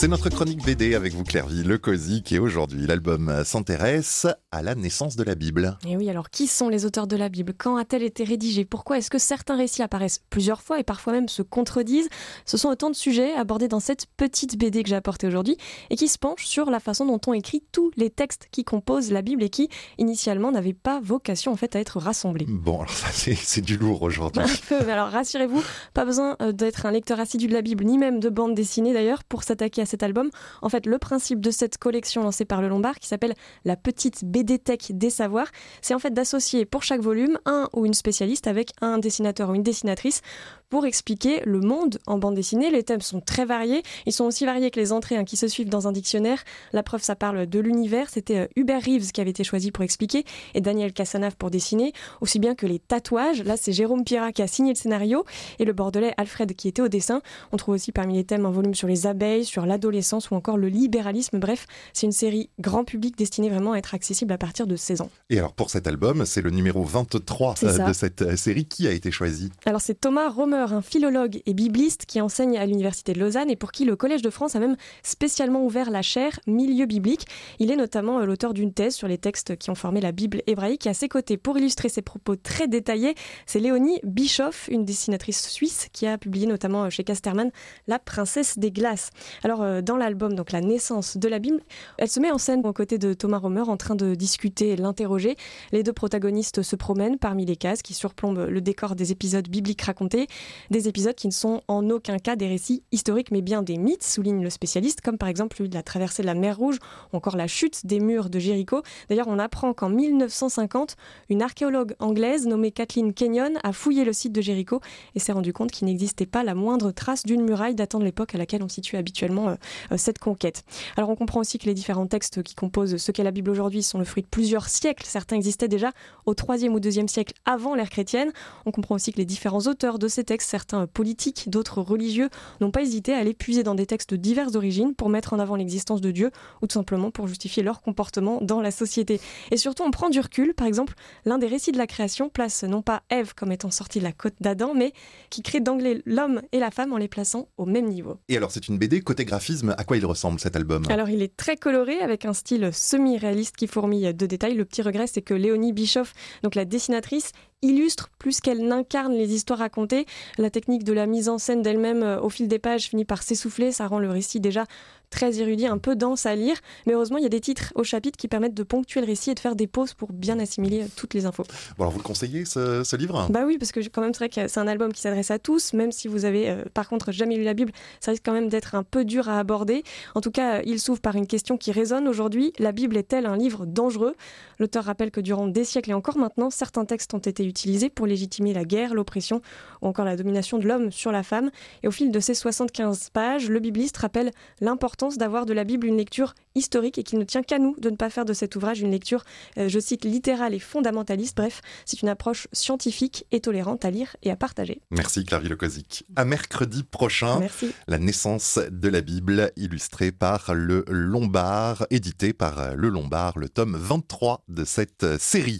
C'est notre chronique BD avec vous Clairvy, le Cosic et aujourd'hui l'album s'intéresse à la naissance de la Bible. Et oui, alors qui sont les auteurs de la Bible? Quand a-t-elle été rédigée Pourquoi est-ce que certains récits apparaissent plusieurs fois et parfois même se contredisent? Ce sont autant de sujets abordés dans cette petite BD que j'ai apportée aujourd'hui et qui se penchent sur la façon dont on écrit tous les textes qui composent la Bible et qui initialement n'avaient pas vocation en fait à être rassemblés. Bon, alors ça c'est du lourd aujourd'hui. Un peu, mais alors rassurez-vous, pas besoin euh, d'être un lecteur assidu de la Bible ni même de bande dessinée d'ailleurs pour s'attaquer à cet album. En fait, le principe de cette collection lancée par le Lombard, qui s'appelle la petite BD Tech des savoirs, c'est en fait d'associer pour chaque volume un ou une spécialiste avec un dessinateur ou une dessinatrice pour expliquer le monde en bande dessinée. Les thèmes sont très variés. Ils sont aussi variés que les entrées hein, qui se suivent dans un dictionnaire. La preuve, ça parle de l'univers. C'était euh, Hubert Reeves qui avait été choisi pour expliquer et Daniel Cassanave pour dessiner, aussi bien que les tatouages. Là, c'est Jérôme Pira qui a signé le scénario et le bordelais Alfred qui était au dessin. On trouve aussi parmi les thèmes un volume sur les abeilles, sur l'adolescence ou encore le libéralisme. Bref, c'est une série grand public destinée vraiment à être accessible à partir de 16 ans. Et alors pour cet album, c'est le numéro 23 euh, de cette euh, série. Qui a été choisi Alors c'est Thomas Romer un philologue et bibliste qui enseigne à l'Université de Lausanne et pour qui le Collège de France a même spécialement ouvert la chaire Milieu biblique. Il est notamment euh, l'auteur d'une thèse sur les textes qui ont formé la Bible hébraïque. Et à ses côtés, pour illustrer ses propos très détaillés, c'est Léonie Bischoff, une dessinatrice suisse qui a publié notamment chez Casterman La princesse des glaces. Alors euh, dans l'album, donc la naissance de la Bible, elle se met en scène aux côtés de Thomas Romer en train de discuter et l'interroger. Les deux protagonistes se promènent parmi les cases qui surplombent le décor des épisodes bibliques racontés. Des épisodes qui ne sont en aucun cas des récits historiques, mais bien des mythes, souligne le spécialiste, comme par exemple la traversée de la mer Rouge ou encore la chute des murs de Jéricho. D'ailleurs, on apprend qu'en 1950, une archéologue anglaise nommée Kathleen Kenyon a fouillé le site de Jéricho et s'est rendu compte qu'il n'existait pas la moindre trace d'une muraille datant de l'époque à laquelle on situe habituellement euh, cette conquête. Alors on comprend aussi que les différents textes qui composent ce qu'est la Bible aujourd'hui sont le fruit de plusieurs siècles. Certains existaient déjà au 3e ou 2e siècle avant l'ère chrétienne. On comprend aussi que les différents auteurs de ces textes certains politiques, d'autres religieux, n'ont pas hésité à aller puiser dans des textes de diverses origines pour mettre en avant l'existence de Dieu ou tout simplement pour justifier leur comportement dans la société. Et surtout, on prend du recul. Par exemple, l'un des récits de la création place non pas Ève comme étant sortie de la côte d'Adam, mais qui crée d'angler l'homme et la femme en les plaçant au même niveau. Et alors, c'est une BD côté À quoi il ressemble cet album Alors, il est très coloré avec un style semi-réaliste qui fourmille de détails. Le petit regret, c'est que Léonie Bischoff, donc la dessinatrice, illustre plus qu'elle n'incarne les histoires racontées. La technique de la mise en scène d'elle-même euh, au fil des pages finit par s'essouffler, ça rend le récit déjà très érudit, un peu dense à lire. Mais heureusement, il y a des titres au chapitre qui permettent de ponctuer le récit et de faire des pauses pour bien assimiler toutes les infos. Bon, alors vous le conseillez ce, livre? Bah oui, parce que quand même, c'est vrai que c'est un album qui s'adresse à tous, même si vous avez euh, par contre jamais lu la Bible, ça risque quand même d'être un peu dur à aborder. En tout cas, il s'ouvre par une question qui résonne aujourd'hui. La Bible est-elle un livre dangereux? L'auteur rappelle que durant des siècles et encore maintenant, certains textes ont été utilisés pour légitimer la guerre, l'oppression ou encore la domination de l'homme sur la femme. Et au fil de ces 75 pages, le bibliste rappelle l'importance d'avoir de la Bible une lecture historique et qu'il ne tient qu'à nous de ne pas faire de cet ouvrage une lecture, euh, je cite, littérale et fondamentaliste. Bref, c'est une approche scientifique et tolérante à lire et à partager. Merci Clary Lecozic. À mercredi prochain, Merci. la naissance de la Bible illustrée par le Lombard, édité par le Lombard, le tome 23 de cette série.